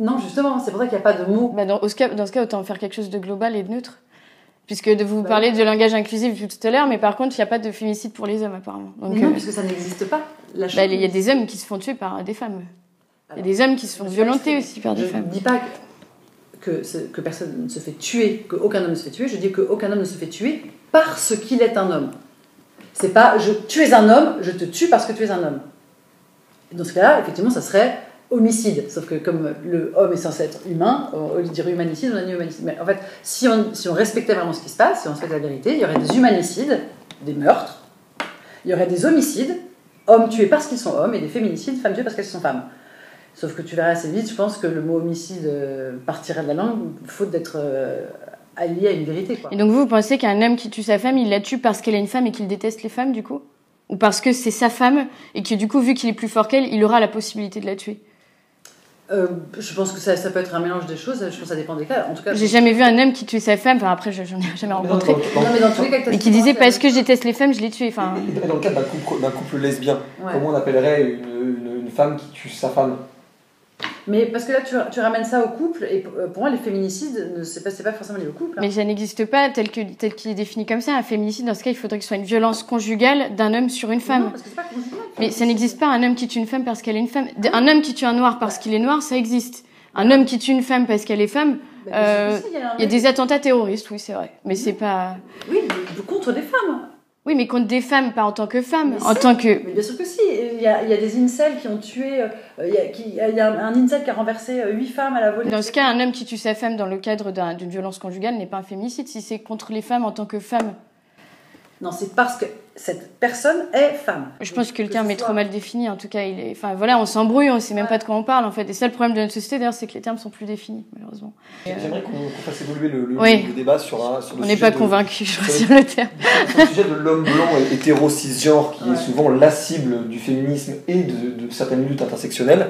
B: Non, justement, c'est pour ça qu'il n'y a pas de mot.
A: Bah, dans, au ce cas- dans ce cas, autant faire quelque chose de global et de neutre. Puisque de vous
B: Bah
A: parlez de langage inclusif tout à l'heure, mais par contre, il n'y a pas de féminicide pour les hommes, apparemment. Donc,
B: non,
A: euh,
B: puisque ça n'existe pas.
A: Bah, il y a des hommes qui se font tuer par des femmes. Il y a des hommes qui se font violenter aussi par des
B: Je
A: femmes.
B: ne dis pas que, que personne ne se fait tuer, qu'aucun homme ne se fait tuer, je dis qu'aucun homme ne se fait tuer parce qu'il est un homme. C'est pas je, tu es un homme, je te tue parce que tu es un homme. Dans ce cas-là, effectivement, ça serait homicide. Sauf que comme le homme est censé être humain, au lieu de dire humanicide, on a dit humanicide. Mais en fait, si on, respectait vraiment ce qui se passe, si on respectait la vérité, il y aurait des humanicides, des meurtres, il y aurait des homicides, hommes tués parce qu'ils sont hommes, et des féminicides, femmes tuées parce qu'elles sont femmes. Sauf que tu verras assez vite, je pense que le mot homicide euh, partirait de la langue, faute d'être allié à une vérité. Quoi.
A: Et donc vous, vous pensez qu'un homme qui tue sa femme, il la tue parce qu'elle est une femme et qu'il déteste les femmes, du coup? Ou parce que c'est sa femme et que du coup, vu qu'il est plus fort qu'elle, il aura la possibilité de la tuer?
B: Euh, je pense que ça, ça peut être un mélange des choses, je pense que ça dépend des cas. En tout cas,
A: J'ai jamais vu un homme qui tue sa femme, enfin après, je- j'en ai jamais rencontré,
B: Non, mais dans tous les cas,
A: mais qui disait parce que je déteste les femmes, je les tue. Enfin,
D: Et dans le cas d'un couple, d'un couple lesbien,
B: Ouais.
D: comment on appellerait une, une- une femme qui tue sa femme?
B: Mais parce que là, tu, tu ramènes ça au couple, et pour euh, pour moi, les féminicides, c'est pas, pas forcément lié au couple. hein.
A: Mais ça n'existe pas tel qu'il est défini comme ça. Un féminicide, dans ce cas, il faudrait que ce soit une violence conjugale d'un homme sur une femme.
B: Non, parce que pas conjugal.
A: Mais ça n'existe pas un homme qui tue une femme parce qu'elle est une femme. Un homme qui tue un noir parce qu'il est noir, ça existe. Un homme qui tue une femme parce qu'elle est femme,
B: Bah,
A: euh,
B: il y a
A: des attentats terroristes, oui, c'est vrai. Mais c'est pas.
B: Oui, mais contre des femmes.
A: Oui, mais contre des femmes, pas en tant que femme,
B: Mais
A: en
B: si.
A: tant que.
B: Mais bien sûr que si. Il y a, il y a des incels qui ont tué. euh, il, y a, qui- il y a un incel qui a renversé euh, huit femmes à la volée.
A: Dans ce cas, un homme qui tue sa femme dans le cadre d'un- d'une violence conjugale n'est pas un féminicide si c'est contre les femmes en tant que femme.
B: Non, c'est parce que cette personne est femme.
A: Je pense que le terme est
B: soit-
A: trop mal défini. En tout cas, il est. Enfin, voilà, on s'embrouille, on sait même pas de quoi on parle en fait. Et ça, le problème de notre société, d'ailleurs, c'est que les termes sont plus définis, malheureusement.
D: J'aimerais qu'on fasse évoluer le, le-
A: Oui.
D: le débat sur, un, sur le
A: On n'est
D: sujet
A: pas
D: de-
A: convaincu, je
D: sur
A: sur le terme.
D: sur le sujet de l'homme blanc et hétéro cisgenre qui
B: Ouais.
D: est souvent la cible du féminisme et de, de certaines luttes intersectionnelles.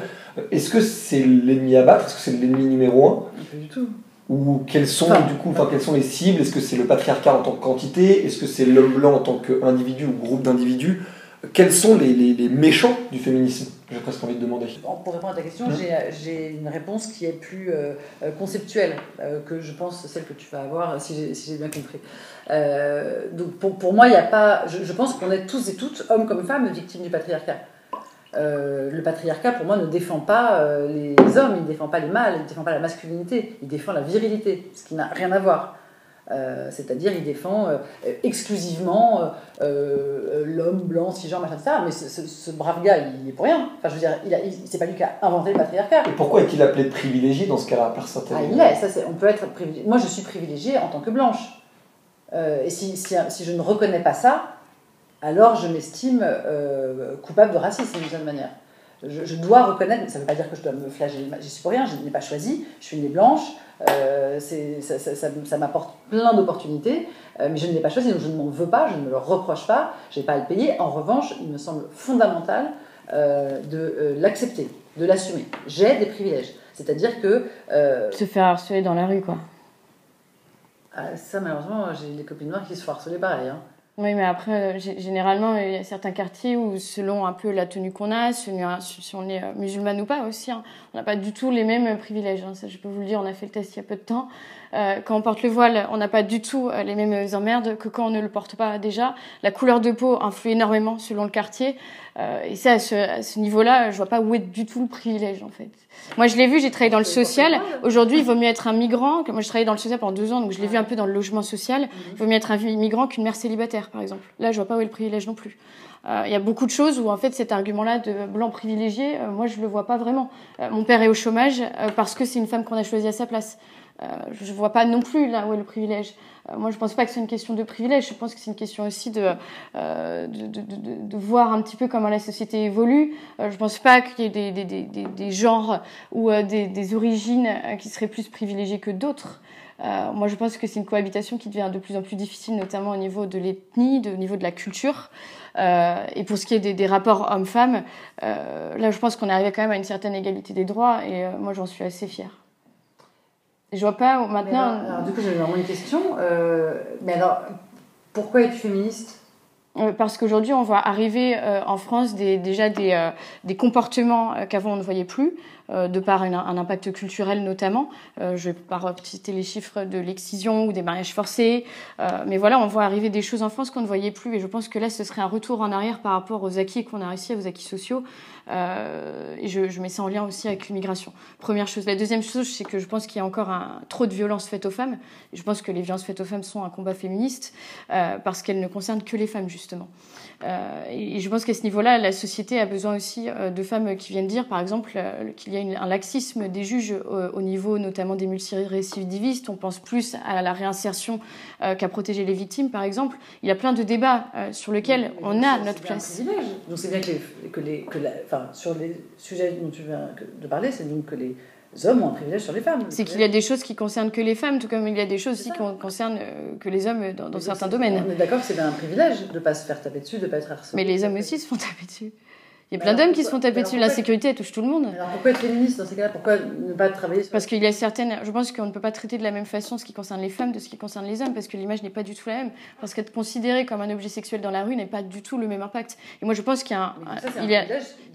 D: Est-ce que c'est l'ennemi à battre? Est-ce que c'est l'ennemi numéro un?
B: Pas du tout.
D: Ou quelles sont, du coup, enfin, quelles sont les cibles? Est-ce que c'est le patriarcat en tant que quantité Est-ce que c'est l'homme blanc en tant qu'individu ou groupe d'individus? Quels sont les, les, les méchants du féminisme? J'ai presque envie de demander.
B: Pour répondre à ta question, j'ai une réponse qui est plus euh, conceptuelle euh, que je pense celle que tu vas avoir, si j'ai si bien compris. Euh, donc pour, pour moi, il n'y a pas. Je, je pense qu'on est tous et toutes, hommes comme femmes, victimes du patriarcat. Euh, le patriarcat, pour moi, ne défend pas euh, les hommes, il ne défend pas les mâles, il ne défend pas la masculinité, il défend la virilité, ce qui n'a rien à voir. Euh, c'est-à-dire, il défend exclusivement l'homme blanc, cisgenre, machin, etc. Mais ce, ce, brave gars, il est pour rien. Enfin, je veux dire, il, c'est pas lui qui a inventé le patriarcat.
D: Et pourquoi est-il appelé privilégié dans ce cas-là, personne
B: Ah, il est, ça, c'est, on peut être privilégié. Moi, je suis privilégiée en tant que blanche. et si, si, si je ne reconnais pas ça, alors je m'estime euh, coupable de racisme d'une certaine manière. Je, dois reconnaître, ça ne veut pas dire que je dois me flageller, je suis pour rien, je n'ai pas choisi, je suis née blanche, euh, ça, ça, ça, m'apporte plein d'opportunités, euh, mais je ne l'ai pas choisi, donc je ne m'en veux pas, je ne me le reproche pas, je n'ai pas à le payer. En revanche, il me semble fondamental de l'accepter, de l'assumer. J'ai des privilèges, c'est-à-dire que...
A: Se faire harceler dans la rue, quoi.
B: Ah, ça, malheureusement, j'ai des copines noires qui se font harceler pareil. Hein.
A: Oui, mais après, généralement, il y a certains quartiers où, selon un peu la tenue qu'on a, si on est euh, musulmane ou pas aussi, hein, on n'a pas du tout les mêmes privilèges. Hein, ça, je peux vous le dire, on a fait le test il y a peu de temps. Euh, quand on porte le voile, on n'a pas du tout euh, les mêmes emmerdes que quand on ne le porte pas déjà. La couleur de peau influe énormément selon le quartier. Euh, et ça, à ce, ce niveau-là, je vois pas où est du tout le privilège, en fait. Moi, je l'ai vu, j'ai travaillé dans le social. Aujourd'hui, il vaut mieux être un migrant. Moi, je travaillé dans le social pendant deux ans, donc je l'ai vu un peu dans le logement social. Mhm. Il vaut mieux être un migrant qu'une mère célibataire, par exemple. Là, je vois pas où est le privilège non plus. Il y a beaucoup de choses où en fait cet argument-là de blanc privilégié, moi je le vois pas vraiment. mon père est au chômage parce que c'est une femme qu'on a choisie à sa place. Euh, je ne vois pas non plus là où est le privilège. Euh, moi, je ne pense pas que c'est une question de privilège. Je pense que c'est une question aussi de, euh, de, de, de, de, voir un petit peu comment la société évolue. je ne pense pas qu'il y ait des, des, des, des genres ou des, des, origines qui seraient plus privilégiées que d'autres. Euh, moi, je pense que c'est une cohabitation qui devient de plus en plus difficile, notamment au niveau de l'ethnie, au niveau de la culture. Euh, et pour ce qui est des, des rapports hommes-femmes, euh, là, je pense qu'on est quand même à une certaine égalité des droits, et moi, j'en suis assez fière. Je vois pas maintenant.
B: Alors, du coup, j'avais vraiment une question. Euh, mais alors, pourquoi es-tu féministe?
A: Euh, parce qu'aujourd'hui, on voit arriver euh, en France des, déjà des, euh, des comportements qu'avant on ne voyait plus, de par un, un, impact culturel notamment. je ne vais pas citer les chiffres de l'excision ou des mariages forcés, mais voilà, on voit arriver des choses en France qu'on ne voyait plus, et je pense que là, ce serait un retour en arrière par rapport aux acquis qu'on a réussi, aux acquis sociaux, et je, je, mets ça en lien aussi avec l'immigration. Première chose. La deuxième chose, c'est que je pense qu'il y a encore un, trop de violences faites aux femmes, je pense que les violences faites aux femmes sont un combat féministe, parce qu'elles ne concernent que les femmes, justement. Euh, et je pense qu'à ce niveau-là, la société a besoin aussi euh, de femmes qui viennent dire, par exemple, euh, qu'il y a une, un laxisme des juges au, au, niveau notamment des multirécidivistes. On pense plus à la réinsertion qu'à protéger les victimes, par exemple. Il y a plein de débats sur lesquels on a notre place.
B: Donc c'est bien que, les, que, les, que la, enfin, sur les sujets dont tu viens de parler, c'est donc que les hommes ont un privilège sur les femmes.
A: C'est qu'il y a des choses qui concernent que les femmes, tout comme il y a des choses aussi qui concernent euh, que les hommes dans, dans certains domaines.
B: On est d'accord que c'est un privilège de ne pas se faire taper dessus, de ne pas être harcelé.
A: Mais les hommes aussi se font taper dessus. Il y a plein d'hommes qui se font taper dessus. L'insécurité, elle touche tout le monde.
B: Alors pourquoi être féministe dans ces cas-là? Pourquoi ne pas travailler sur...
A: Parce qu'il y a certaines. Je pense qu'on ne peut pas traiter de la même façon ce qui concerne les femmes de ce qui concerne les hommes, parce que l'image n'est pas du tout la même. Parce qu'être considéré comme un objet sexuel dans la rue n'est pas du tout le même impact. Et moi, je pense qu'il y a, un, il y a,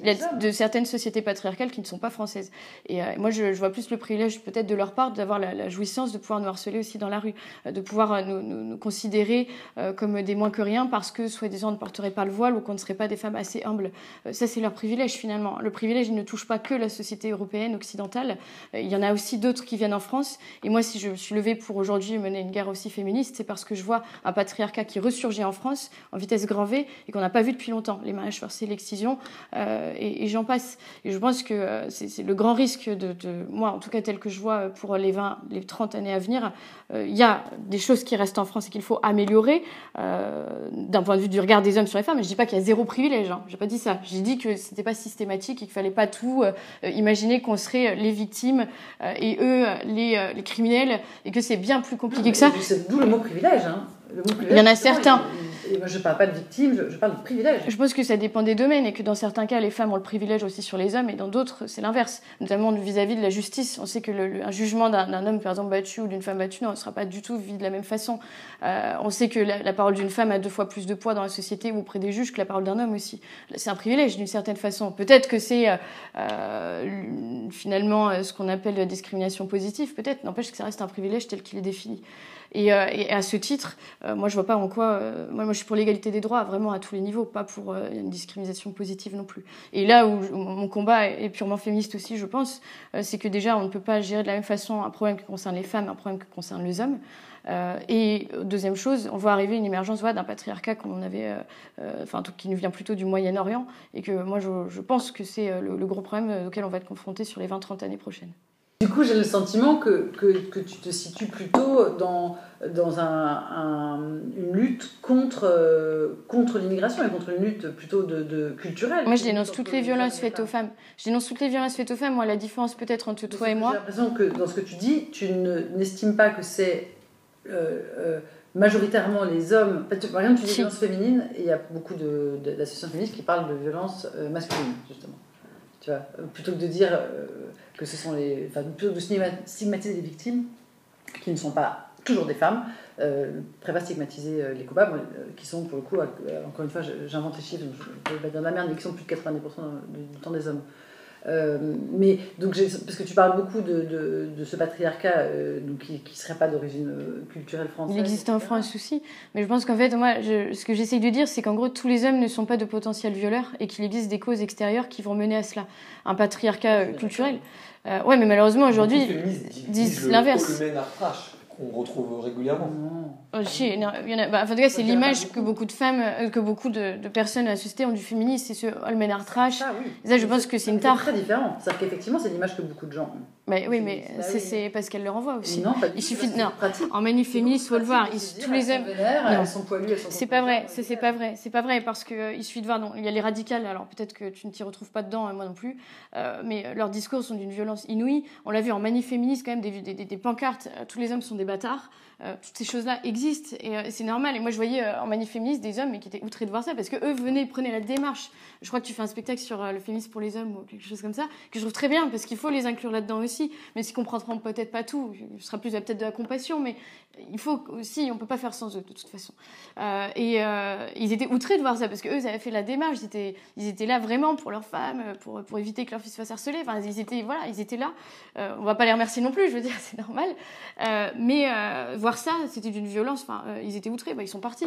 A: il y a de certaines sociétés patriarcales qui ne sont pas françaises. Et euh, moi, je, je, vois plus le privilège peut-être de leur part d'avoir la, la, jouissance de pouvoir nous harceler aussi dans la rue, euh, de pouvoir euh, nous, nous, nous, considérer euh, comme des moins que rien parce que soi-disant on ne porterait pas le voile ou qu'on ne serait pas des femmes assez humbles. Euh, ça, c'est leur privilège finalement. Le privilège, il ne touche pas que la société européenne, occidentale. Il y en a aussi d'autres qui viennent en France. Et moi, si je me suis levée pour aujourd'hui mener une guerre aussi féministe, c'est parce que je vois un patriarcat qui ressurgit en France en vitesse grand V et qu'on n'a pas vu depuis longtemps. Les mariages forcés, l'excision, euh, et, j'en passe. Et je pense que euh, c'est le grand risque de, moi, en tout cas tel que je vois pour les 20, les 30 années à venir. Euh, il y a des choses qui restent en France et qu'il faut améliorer euh, d'un point de vue du regard des hommes sur les femmes. Mais je dis pas qu'il y a zéro privilège. Hein. J'ai pas dit ça. Que c'était pas systématique et qu'il fallait pas tout euh, imaginer qu'on serait les victimes euh, et eux les, euh, les, criminels et que c'est bien plus compliqué
B: non,
A: que ça.
B: D'où le mot privilège. Hein. Le mot privilège
A: il y en a certains.
B: Je parle pas de victime, je, parle de privilège.
A: Je pense que ça dépend des domaines et que dans certains cas, les femmes ont le privilège aussi sur les hommes et dans d'autres, c'est l'inverse. Notamment vis-à-vis de la justice. On sait que jugement d'un homme, par exemple, battu ou d'une femme battue, ne sera pas du tout vu de la même façon. Euh, on sait que la, parole d'une femme a deux fois plus de poids dans la société ou auprès des juges que la parole d'un homme aussi. C'est un privilège d'une certaine façon. Peut-être que c'est euh, finalement ce qu'on appelle la discrimination positive, peut-être. N'empêche que ça reste un privilège tel qu'il est défini. Et, euh, et, à ce titre, euh, moi je vois pas en quoi. Euh, moi, je suis pour l'égalité des droits vraiment à tous les niveaux, pas pour euh, une discrimination positive non plus. Et là où mon combat est purement féministe aussi, je pense, euh, c'est que déjà on ne peut pas gérer de la même façon un problème qui concerne les femmes, un problème qui concerne les hommes. Euh, et deuxième chose, on voit arriver une émergence d'un patriarcat qu'on avait, enfin qui nous vient plutôt du Moyen-Orient, et que moi je, pense que c'est le, gros problème auquel on va être confronté sur les 20-30 années prochaines.
B: Du coup, j'ai le sentiment que, que, que, tu te situes plutôt dans, dans un, un, une lutte contre, euh, contre l'immigration et contre une lutte plutôt de, de culturelle.
A: Moi, je dénonce toutes les violences faites aux femmes. Je dénonce toutes les violences faites aux femmes. Moi, la différence peut-être entre toi et moi.
B: J'ai l'impression que dans ce que tu dis, tu n'estimes pas que c'est euh, euh, majoritairement les hommes. Par exemple, tu dis si. violences féminines et il y a beaucoup d'associations féministes qui parlent de violences masculines, justement. Tu vois, plutôt que de dire euh, que ce sont les. Enfin, plutôt que de stigmatiser les victimes, qui ne sont pas toujours des femmes, euh, préfère stigmatiser euh, les coupables, euh, qui sont pour le coup, euh, encore une fois, j'invente les chiffres, je vais pas dire de la merde, mais qui sont plus de 90% du temps des hommes. Euh, mais donc, parce que tu parles beaucoup de, de, de ce patriarcat euh, donc, qui ne serait pas d'origine culturelle française.
A: Il existe en France aussi, mais je pense qu'en fait, moi, je, ce que j'essaye de dire, c'est qu'en gros, tous les hommes ne sont pas de potentiels violeurs et qu'il existe des causes extérieures qui vont mener à cela. Un patriarcat culturel. Euh, ouais, mais malheureusement, aujourd'hui, disent l'inverse
D: qu'on retrouve régulièrement.
A: Oh, si, il y en a, bah, en tout cas, c'est l'image que beaucoup de femmes, euh, que beaucoup de, de, personnes à la société ont du féminisme, c'est ce Olmenar trash.
B: Ah, oui.
A: Ça, je pense que c'est une tare.
B: C'est très différent. C'est-à-dire qu'effectivement, c'est l'image que beaucoup de gens ont.
A: Mais, oui, mais bah, c'est oui. parce qu'elle le renvoie aussi.
B: Non, pas
A: il suffit de. Non, en manif féministe, faut le voir. Tous les hommes.
B: Elles sont poilues, elles sont.
A: C'est pas vrai. C'est pas vrai. C'est pas vrai parce que euh, il suffit de voir. Non, il y a les radicales. Alors peut-être que tu ne t'y retrouves pas dedans, moi non plus. Euh, mais leurs discours sont d'une violence inouïe. On l'a vu en manif féministe quand même des, des, des, des pancartes. Tous les hommes sont des bâtards. Euh, toutes ces choses-là existent et euh, c'est normal. Et moi, je voyais euh, en manif féministe des hommes mais qui étaient outrés de voir ça parce que eux venaient, prenaient la démarche. Je crois que tu fais un spectacle sur le féminisme pour les hommes ou quelque chose comme ça que je trouve très bien parce qu'il faut les inclure là-dedans aussi. Mais s'ils comprendront peut-être pas tout, ce sera plus peut-être de la compassion, mais il faut aussi, on peut pas faire sans eux de toute façon. Et ils étaient outrés de voir ça parce que eux, ils avaient fait la démarche. Ils étaient, ils étaient là vraiment pour leurs femmes, pour, pour éviter que leur fils fasse harceler. Enfin, ils étaient, voilà, ils étaient là. On va pas les remercier non plus, je veux dire, c'est normal. mais voir ça, c'était d'une violence. Enfin, ils étaient outrés, bah, ils sont partis.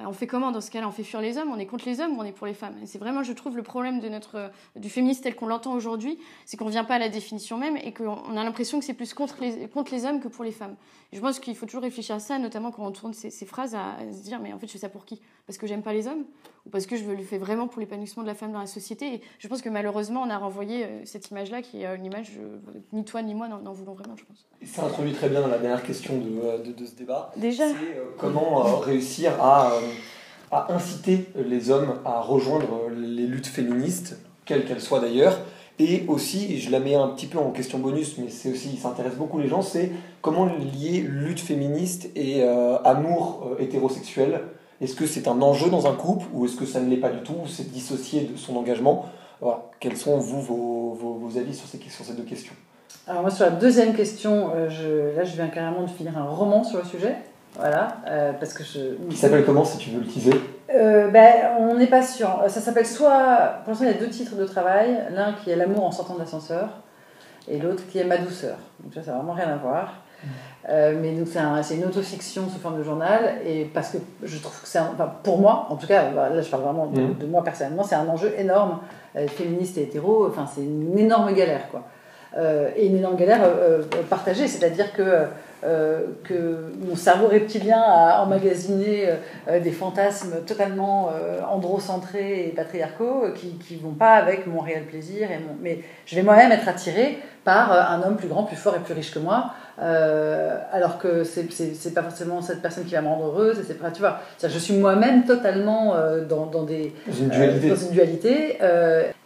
A: On fait comment dans ce cas-là? On fait fuir les hommes? On est contre les hommes ou on est pour les femmes? C'est vraiment, je trouve, le problème notre, du féminisme tel qu'on l'entend aujourd'hui, c'est qu'on ne vient pas à la définition même et qu'on a l'impression que c'est plus contre les, hommes que pour les femmes. Et je pense qu'il faut toujours réfléchir à ça, notamment quand on tourne ces, ces phrases, à, à, se dire, mais en fait, je fais ça pour qui? Parce que j'aime pas les hommes? Parce que je le fais vraiment pour l'épanouissement de la femme dans la société Et je pense que malheureusement, on a renvoyé cette image-là, qui est une image, ni toi ni moi n'en voulons vraiment, je pense.
D: Et ça introduit très bien dans la dernière question de, de, de ce débat.
A: Déjà
D: C'est euh, comment euh, réussir à... Euh, à inciter les hommes à rejoindre les luttes féministes, quelles qu'elles soient d'ailleurs. Et aussi, et je la mets un petit peu en question bonus, mais c'est aussi, ça intéresse beaucoup les gens, c'est comment lier lutte féministe et euh, amour euh, hétérosexuel. Est-ce que c'est un enjeu dans un couple ou est-ce que ça ne l'est pas du tout, ou c'est dissocié de son engagement? Voilà. Quels sont, vous, vos, vos, vos avis sur ces, sur ces deux questions?
B: Alors moi, sur la deuxième question, euh, je, là, je viens carrément de finir un roman sur le sujet. Voilà, euh, parce que je.
D: Qui s'appelle comment si tu veux le teaser
B: euh, ben, On n'est pas sûr. Ça s'appelle soit. Pour l'instant, il y a deux titres de travail. L'un qui est L'amour en sortant de l'ascenseur et l'autre qui est Ma douceur. Donc ça, ça n'a vraiment rien à voir. Euh, mais donc c'est un, une autofiction sous forme de journal et parce que je trouve que c'est enfin, pour moi en tout cas là je parle vraiment de, mmh. de moi personnellement c'est un enjeu énorme euh, féministe et hétéro enfin c'est une énorme galère quoi euh, et une énorme galère partagée c'est à dire que que mon cerveau reptilien a emmagasiné des fantasmes totalement androcentrés et patriarcaux qui ne vont pas avec mon réel plaisir. Et mon... Mais je vais moi-même être attirée par un homme plus grand, plus fort et plus riche que moi, alors que c'est pas forcément cette personne qui va me rendre heureuse. Et c'est tu vois, je suis moi-même totalement dans, dans, des,
D: une dualité.
B: dans une dualité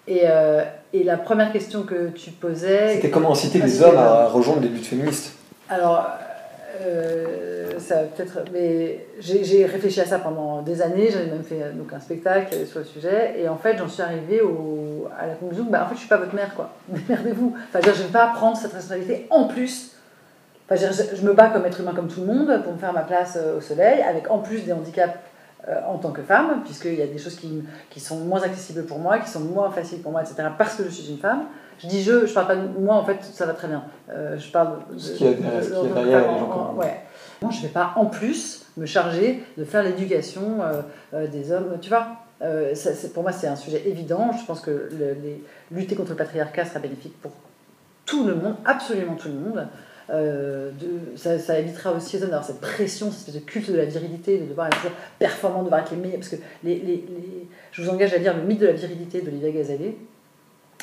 B: et, et la première question que tu posais.
D: C'était comment inciter les hommes à rejoindre les luttes féministes?
B: Alors, euh, ça peut-être. Mais j'ai réfléchi à ça pendant des années. J'avais même fait donc, un spectacle sur le sujet. Et en fait, j'en suis arrivée au, à la conclusion que, bah, en fait, je suis pas votre mère, quoi. Démerdez-vous. Enfin, je ne vais pas prendre cette responsabilité en plus. Enfin, je, je, me bats comme être humain comme tout le monde pour me faire ma place au soleil, avec en plus des handicaps euh, en tant que femme, puisqu'il y a des choses qui, qui, sont moins accessibles pour moi, qui sont moins faciles pour moi, etc., parce que je suis une femme. Je dis je, je parle pas de moi, en fait, ça va très bien. Euh, je parle de.
D: Ce qui est derrière les gens
B: Ouais. Moi, je ne vais pas en plus me charger de faire l'éducation euh, des hommes, tu vois. Ça, pour moi, c'est un sujet évident. Je pense que les, lutter contre le patriarcat sera bénéfique pour tout le monde, absolument tout le monde. Euh, de, ça, ça, évitera aussi aux hommes d'avoir cette pression, cette espèce de culte de la virilité, de devoir être performant, de devoir être les meilleurs. Parce que les, les, je vous engage à lire le mythe de la virilité d'Olivier Gazalet,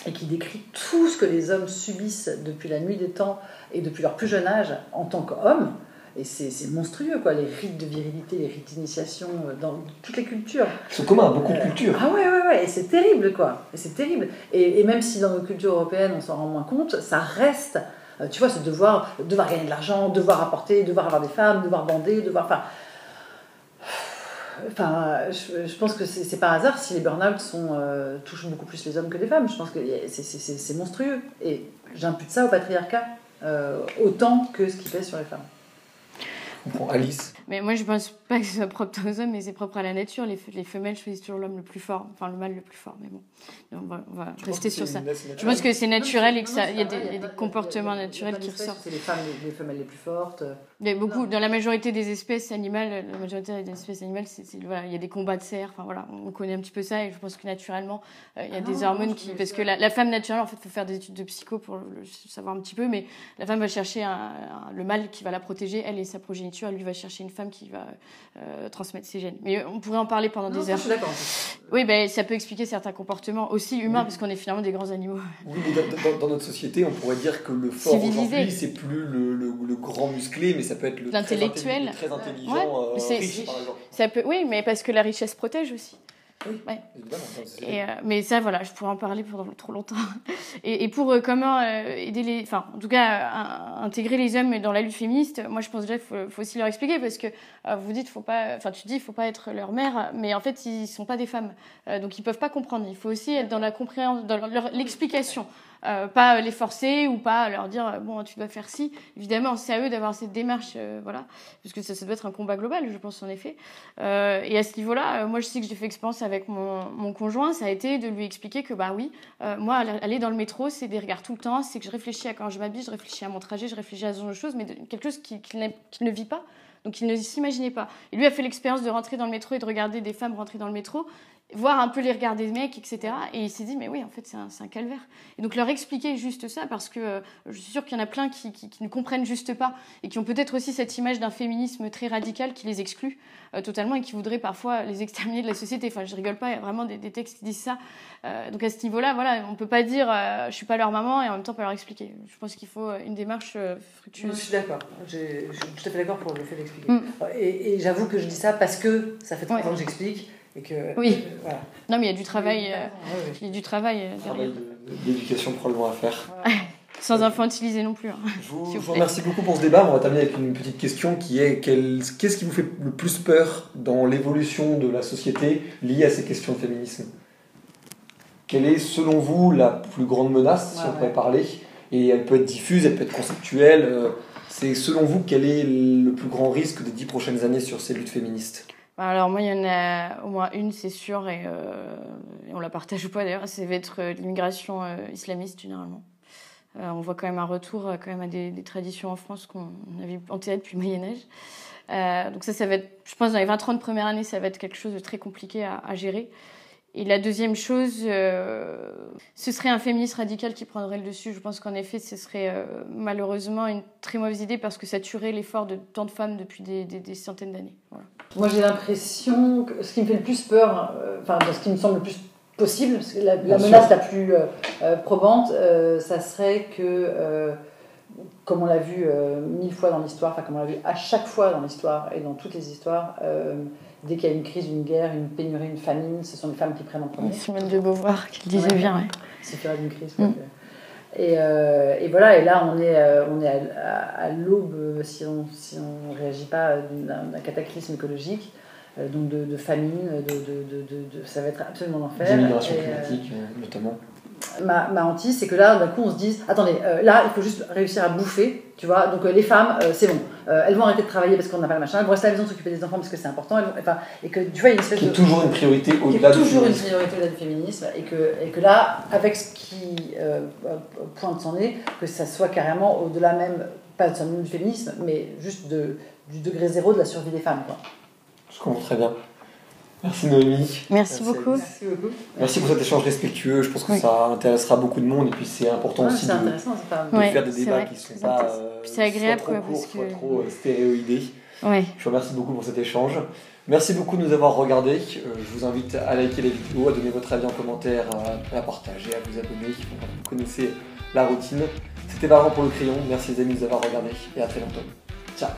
B: et qui décrit tout ce que les hommes subissent depuis la nuit des temps et depuis leur plus jeune âge en tant qu'hommes. Et c'est monstrueux, quoi, les rites de virilité, les rites d'initiation euh, dans toutes les cultures.
D: C'est commun à beaucoup de cultures.
B: ah ouais, ouais, ouais, et c'est terrible, quoi. Et c'est terrible. Et, et, même si dans nos cultures européennes, on s'en rend moins compte, ça reste euh, tu vois, ce devoir, devoir gagner de l'argent, devoir apporter, devoir avoir des femmes, devoir bander, devoir. Enfin, enfin je, pense que c'est pas hasard si les burn-out euh, touchent beaucoup plus les hommes que les femmes. Je pense que c'est monstrueux. Et j'impute ça au patriarcat euh, autant que ce qui pèse sur les femmes.
D: On prend Alice.
A: Mais moi, je pense pas que ce soit propre aux hommes, mais c'est propre à la nature. Les, les femelles choisissent toujours l'homme le plus fort, enfin le mâle le plus fort. Mais bon, on va, on va rester sur ça. Je pense que c'est naturel et qu'il y, y, a des comportements naturels qui ressortent.
B: C'est les femmes, les, femelles les plus fortes.
A: Mais beaucoup, dans la majorité des espèces animales, la majorité des espèces animales, c'est, voilà, il y a des combats de cerfs. Enfin voilà, on connaît un petit peu ça et je pense que naturellement, euh, il y a des ah, hormones qui, parce que la, la, femme naturelle, en fait, il faut faire des études de psycho pour le, savoir un petit peu, mais la femme va chercher un, le mâle qui va la protéger, elle et sa progéniture. Lui va chercher une femme qui va euh, transmettre ses gènes. Mais on pourrait en parler pendant des heures.
B: Je suis d'accord.
A: Oui, ben ça peut expliquer certains comportements aussi humains, parce qu'on est finalement des grands animaux.
D: Oui, mais dans, dans, notre société, on pourrait dire que le fort aujourd'hui, c'est plus le, le, le, grand musclé, mais ça peut être le
A: l'intellectuel,
D: très, intelligent, ouais, euh, riche, par exemple.
A: Ça peut, oui, mais parce que la richesse protège aussi.
D: Oui,
A: ouais. Et, euh, mais ça, voilà, je pourrais en parler pendant trop longtemps. Et, et pour euh, comment euh, aider les, enfin, en tout cas, intégrer les hommes dans la lutte féministe, moi, je pense déjà qu'il faut, faut, aussi leur expliquer parce que vous dites, faut pas, enfin, tu dis, il faut pas être leur mère, mais en fait, ils sont pas des femmes, donc ils peuvent pas comprendre. Il faut aussi être dans la compréhension, dans l'explication. Euh, pas les forcer ou pas leur dire bon tu dois faire ci. Évidemment, c'est à eux d'avoir cette démarche, euh, voilà, parce que ça, doit être un combat global, je pense en effet. Euh, et à ce niveau-là, moi je sais que j'ai fait expérience avec mon, mon, conjoint, ça a été de lui expliquer que bah oui, moi aller dans le métro, c'est des regards tout le temps, c'est que je réfléchis à quand je m'habille, je réfléchis à mon trajet, je réfléchis à ce genre de choses, mais quelque chose qu'il qu qu ne vit pas. Donc il ne s'imaginait pas. Et lui a fait l'expérience de rentrer dans le métro et de regarder des femmes rentrer dans le métro voir un peu les regards des mecs, etc. Et il s'est dit, mais oui, en fait, c'est un, un, calvaire. Et donc leur expliquer juste ça, parce que euh, je suis sûre qu'il y en a plein qui, qui, qui, ne comprennent juste pas, et qui ont peut-être aussi cette image d'un féminisme très radical qui les exclut euh, totalement, et qui voudrait parfois les exterminer de la société. Enfin, je rigole pas, il y a vraiment des, des textes qui disent ça. Euh, donc à ce niveau-là, voilà, on peut pas dire, je suis pas leur maman, et en même temps pas leur expliquer. Je pense qu'il faut une démarche fructueuse.
B: je suis d'accord. Je suis tout à fait d'accord pour le fait d'expliquer. Mm. Et, et j'avoue que je dis ça parce que ça fait trois ans que j'explique et que,
A: oui.
B: Euh, voilà.
A: Non, mais il y a du travail, euh, il y a du travail euh,
D: d'éducation probablement à faire.
A: Sans infantiliser non plus. Hein,
D: je vous, vous remercie beaucoup pour ce débat. On va terminer avec une petite question qui est qu'est-ce qui vous fait le plus peur dans l'évolution de la société liée à ces questions de féminisme? Quelle est, selon vous, la plus grande menace, si on pourrait parler? Et elle peut être diffuse, elle peut être conceptuelle. C'est selon vous, quel est le plus grand risque des dix prochaines années sur ces luttes féministes?
A: Alors moi, il y en a au moins une, c'est sûr, et, euh, on la partage ou pas d'ailleurs, c'est être l'immigration euh, islamiste généralement. Euh, on voit quand même un retour euh, quand même à des, traditions en France qu'on avait enterrées depuis le Moyen Âge. Euh, donc ça, ça va être, je pense, dans les 20-30 premières années, ça va être quelque chose de très compliqué à gérer. Et la deuxième chose, euh, ce serait un féministe radical qui prendrait le dessus. Je pense qu'en effet, ce serait euh, malheureusement une très mauvaise idée parce que ça tuerait l'effort de tant de femmes depuis des, des, des centaines d'années. Voilà.
B: Moi, j'ai l'impression que ce qui me fait le plus peur, euh, enfin, ce qui me semble le plus possible, parce que la, la menace sûr. la plus euh, probante, euh, ça serait que, euh, comme on l'a vu mille fois dans l'histoire, enfin, comme on l'a vu à chaque fois dans l'histoire et dans toutes les histoires, dès qu'il y a une crise, une guerre, une pénurie, une famine, ce sont les femmes qui prennent en premier.
A: Simone de Beauvoir qui le disait
B: ouais.
A: bien, ouais.
B: C'est faire une crise. Mm. Et, euh, et voilà, et là, on est, euh, on est à, à- à l'aube, euh, si on si on réagit pas d'un cataclysme écologique, euh, donc de, de famine, de, de, de, de- de- ça va être absolument l'enfer. Euh,
D: climatique, euh, notamment.
B: Ma, ma hantise, c'est que là, d'un coup, on se dise attendez, euh, là, il faut juste réussir à bouffer, tu vois. Donc, euh, les femmes, euh, c'est bon. Euh, elles vont arrêter de travailler parce qu'on n'a pas le machin. Elles vont rester à la maison s'occuper des enfants parce que c'est important. Elles vont- enfin, et que, tu vois, il y a une espèce
D: Qui est
B: de.
D: toujours une priorité
B: qui est
D: au-delà du
B: toujours une
D: féminisme.
B: priorité au-delà du féminisme. Et que, et que là, avec ce qui euh, pointe son nez, que ça soit carrément au-delà même, pas seulement du féminisme, mais juste de, du degré zéro de la survie des femmes, quoi.
D: Je comprends très bien. Merci Noémie.
A: Merci beaucoup.
B: Merci beaucoup.
D: Merci pour cet échange respectueux. Je pense que
A: Oui.
D: ça intéressera beaucoup de monde et puis c'est important
B: Ouais,
D: aussi de,
B: intéressant, c'est pas.
D: de
A: Ouais,
D: faire des débats
A: vrai,
D: qui ne sont pas euh,
A: agréable,
D: trop courts, soit trop euh, stéréoïdés.
A: Ouais.
D: Je vous remercie beaucoup pour cet échange. Merci beaucoup de nous avoir regardés. Euh, je vous invite à liker les vidéos, à donner votre avis en commentaire, à, partager, à vous abonner. Vous connaissez la routine. C'était Valent pour le crayon. Merci les amis de nous avoir regardés et à très bientôt. Ciao